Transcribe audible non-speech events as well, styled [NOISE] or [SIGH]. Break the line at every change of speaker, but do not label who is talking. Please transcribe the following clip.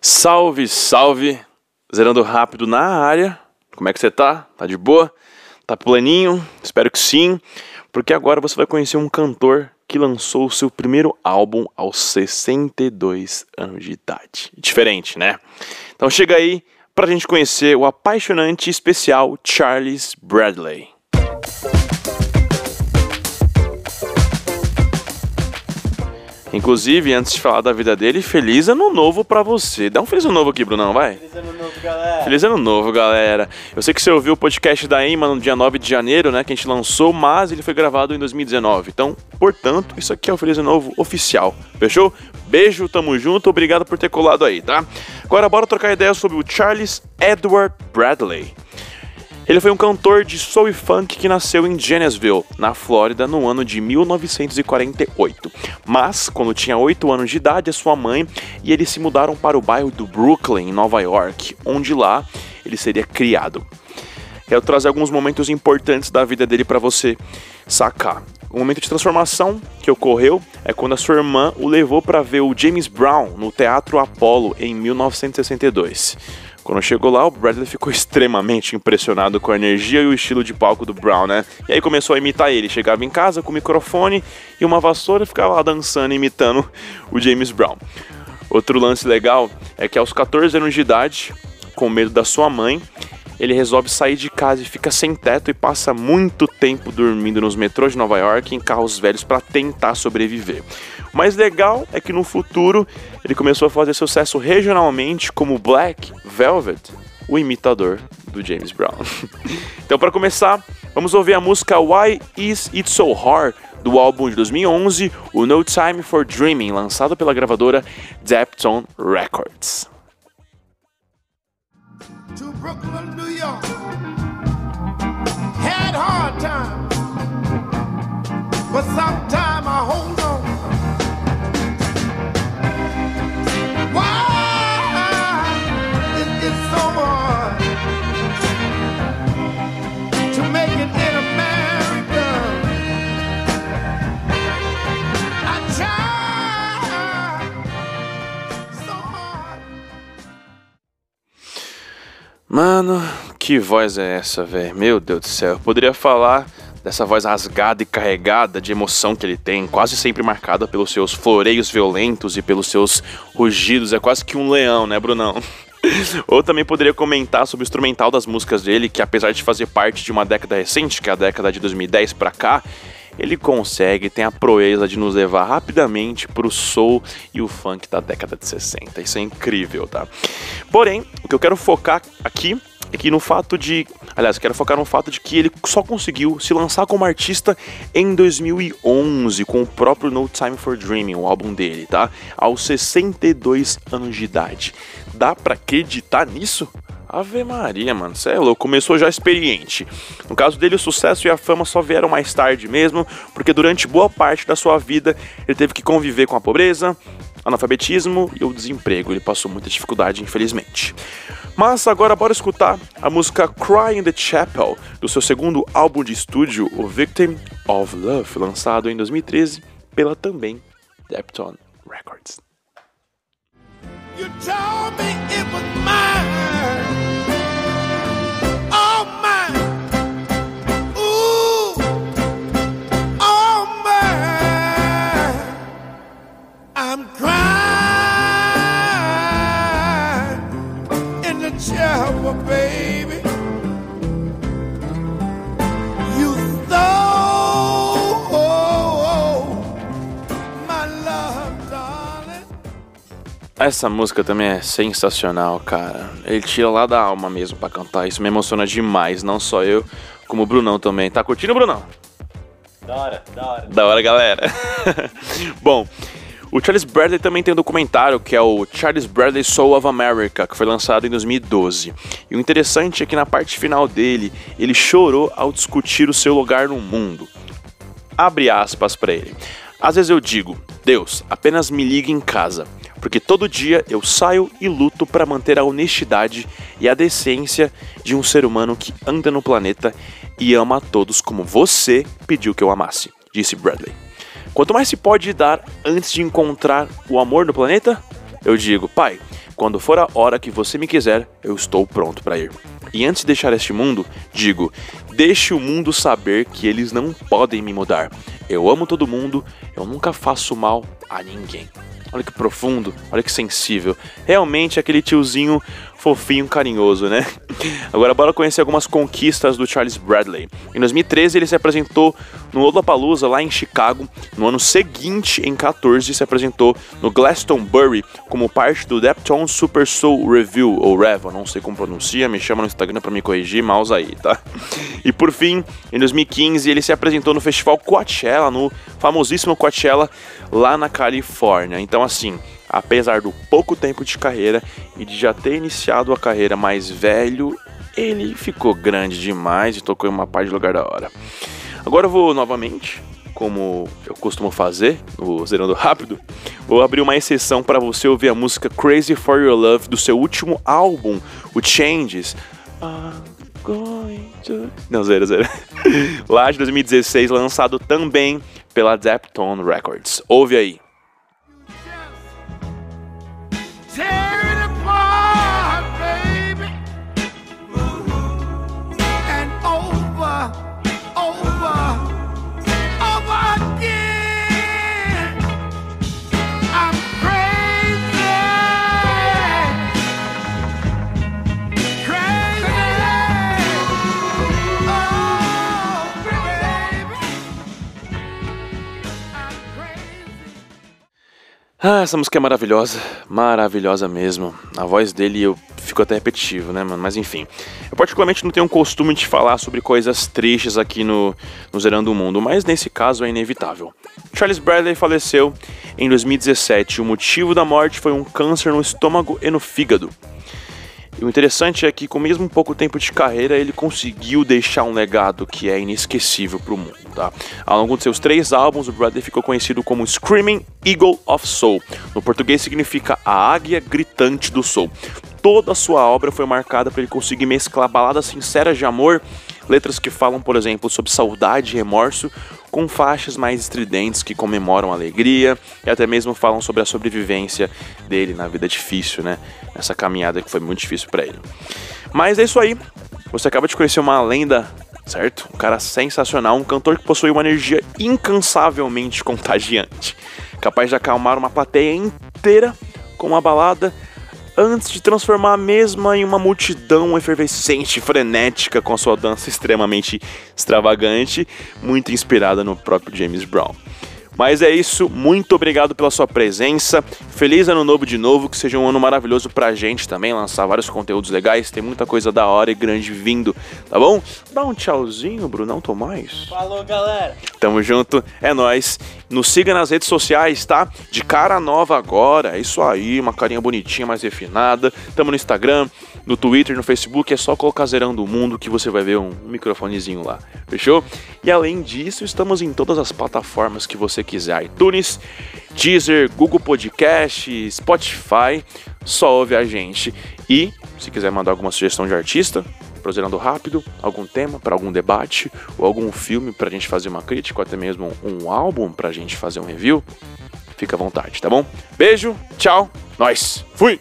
Salve, salve! Zerando rápido na área. Como é que você tá? Tá de boa? Tá planinho? Espero que sim, porque agora você vai conhecer um cantor que lançou o seu primeiro álbum aos 62 anos de idade. Diferente, né? Então chega aí pra gente conhecer o apaixonante e especial Charles Bradley. Inclusive, antes de falar da vida dele, feliz ano novo pra você. Dá um feliz ano novo aqui, Brunão, vai.
Feliz ano novo, galera.
Feliz ano novo, galera. Eu sei que você ouviu o podcast da Ema no dia 9 de janeiro, né, que a gente lançou, mas ele foi gravado em 2019. Então, portanto, isso aqui é o Feliz ano novo oficial. Fechou? Beijo, tamo junto, obrigado por ter colado aí, tá? Agora bora trocar ideia sobre o Charles Edward Bradley. Ele foi um cantor de soul e funk que nasceu em Janesville, na Flórida, no ano de 1948. Mas, quando tinha 8 anos de idade, a sua mãe e ele se mudaram para o bairro do Brooklyn, em Nova York, onde lá ele seria criado. Quero trazer alguns momentos importantes da vida dele para você sacar. O momento de transformação que ocorreu é quando a sua irmã o levou para ver o James Brown no Teatro Apollo em 1962. Quando chegou lá, o Bradley ficou [LAUGHS] extremamente impressionado com a energia e o estilo de palco do Brown, né? E aí começou a imitar ele. Chegava em casa com o microfone e uma vassoura e ficava lá dançando, imitando o James Brown. Outro lance legal é que aos 14 anos de idade, com medo da sua mãe, ele resolve sair de casa e fica sem teto e passa muito tempo dormindo nos metrôs de Nova York em carros velhos para tentar sobreviver. O mais legal é que no futuro ele começou a fazer sucesso regionalmente como Black Velvet, o imitador do James Brown. [LAUGHS] então, para começar, vamos ouvir a música Why Is It So Hard do álbum de 2011, o No Time for Dreaming, lançado pela gravadora Depton Records.
To Brooklyn, New York. Had hard times, but sometime
Mano, que voz é essa, velho? Meu Deus do céu. Eu poderia falar dessa voz rasgada e carregada de emoção que ele tem, quase sempre marcada pelos seus floreios violentos e pelos seus rugidos. É quase que um leão, né, Brunão? [LAUGHS] Ou também poderia comentar sobre o instrumental das músicas dele, que apesar de fazer parte de uma década recente, que é a década de 2010 pra cá, ele consegue, tem a proeza de nos levar rapidamente pro soul e o funk da década de 60. Isso é incrível, tá? Porém, o que eu quero focar aqui é que no fato de. Aliás, quero focar no fato de que ele só conseguiu se lançar como artista em 2011 com o próprio No Time for Dreaming, o álbum dele, tá? Aos 62 anos de idade. Dá pra acreditar nisso? Ave Maria, mano, cê é louco, começou já experiente. No caso dele, o sucesso e a fama só vieram mais tarde mesmo, porque durante boa parte da sua vida ele teve que conviver com a pobreza, analfabetismo e o desemprego. Ele passou muita dificuldade, infelizmente. Mas agora bora escutar a música Cry in the Chapel, do seu segundo álbum de estúdio, o Victim of Love, lançado em 2013 pela também Depton Records.
You told me it was mine.
Essa música também é sensacional, cara. Ele tira lá da alma mesmo pra cantar. Isso me emociona demais. Não só eu, como o Brunão também. Tá curtindo, Brunão?
Da hora, da hora.
Da hora, galera. [LAUGHS] Bom, o Charles Bradley também tem um documentário que é o Charles Bradley Soul of America, que foi lançado em 2012. E o interessante é que na parte final dele, ele chorou ao discutir o seu lugar no mundo. Abre aspas para ele. Às vezes eu digo, Deus, apenas me ligue em casa, porque todo dia eu saio e luto para manter a honestidade e a decência de um ser humano que anda no planeta e ama a todos como você pediu que eu amasse, disse Bradley. Quanto mais se pode dar antes de encontrar o amor no planeta, eu digo: Pai, quando for a hora que você me quiser, eu estou pronto para ir. E antes de deixar este mundo, digo: deixe o mundo saber que eles não podem me mudar. Eu amo todo mundo, eu nunca faço mal a ninguém. Olha que profundo, olha que sensível. Realmente aquele tiozinho fofinho, carinhoso, né? [LAUGHS] Agora bora conhecer algumas conquistas do Charles Bradley. Em 2013 ele se apresentou no Lollapalooza lá em Chicago. No ano seguinte, em 14, se apresentou no Glastonbury como parte do Deptone Super Soul Review ou Rev, eu não sei como pronuncia, me chama no Instagram para me corrigir, mouse aí, tá? [LAUGHS] E por fim, em 2015 ele se apresentou no festival Coachella, no famosíssimo Coachella lá na Califórnia. Então assim, apesar do pouco tempo de carreira e de já ter iniciado a carreira mais velho, ele ficou grande demais e tocou em uma parte de lugar da hora. Agora eu vou novamente, como eu costumo fazer, no Zerando Rápido, vou abrir uma exceção para você ouvir a música Crazy for Your Love do seu último álbum, o Changes. I'm going to... Não, zero, zero. [LAUGHS] Lá de 2016, lançado também pela Deptone Records. Ouve aí. Ah, essa música é maravilhosa, maravilhosa mesmo. A voz dele eu fico até repetitivo, né, mano? Mas enfim. Eu particularmente não tenho um costume de falar sobre coisas tristes aqui no, no Zerando o Mundo, mas nesse caso é inevitável. Charles Bradley faleceu em 2017. O motivo da morte foi um câncer no estômago e no fígado. E o interessante é que, com mesmo pouco tempo de carreira, ele conseguiu deixar um legado que é inesquecível para o mundo. Tá? Ao longo de seus três álbuns, o Bradley ficou conhecido como Screaming Eagle of Soul. No português significa a águia gritante do soul. Toda a sua obra foi marcada por ele conseguir mesclar baladas sinceras de amor, letras que falam, por exemplo, sobre saudade e remorso, com faixas mais estridentes que comemoram a alegria e até mesmo falam sobre a sobrevivência dele na vida difícil, né? Essa caminhada que foi muito difícil para ele. Mas é isso aí. Você acaba de conhecer uma lenda, certo? Um cara sensacional, um cantor que possui uma energia incansavelmente contagiante, capaz de acalmar uma plateia inteira com uma balada antes de transformar a mesma em uma multidão efervescente, frenética, com sua dança extremamente extravagante, muito inspirada no próprio James Brown. Mas é isso, muito obrigado pela sua presença. Feliz ano novo de novo, que seja um ano maravilhoso pra gente também, lançar vários conteúdos legais, tem muita coisa da hora e grande vindo, tá bom? Dá um tchauzinho, Brunão Tomás.
Falou, galera.
Tamo junto, é nóis. Nos siga nas redes sociais, tá? De cara nova agora, é isso aí, uma carinha bonitinha, mais refinada. Tamo no Instagram, no Twitter, no Facebook, é só colocar Zerando o Mundo que você vai ver um microfonezinho lá, fechou? E além disso, estamos em todas as plataformas que você quiser, iTunes, Deezer, Google Podcast, Spotify, só ouve a gente. E, se quiser mandar alguma sugestão de artista, pro Zerando Rápido, algum tema para algum debate, ou algum filme pra gente fazer uma crítica, ou até mesmo um álbum pra gente fazer um review, fica à vontade, tá bom? Beijo, tchau, nós, fui!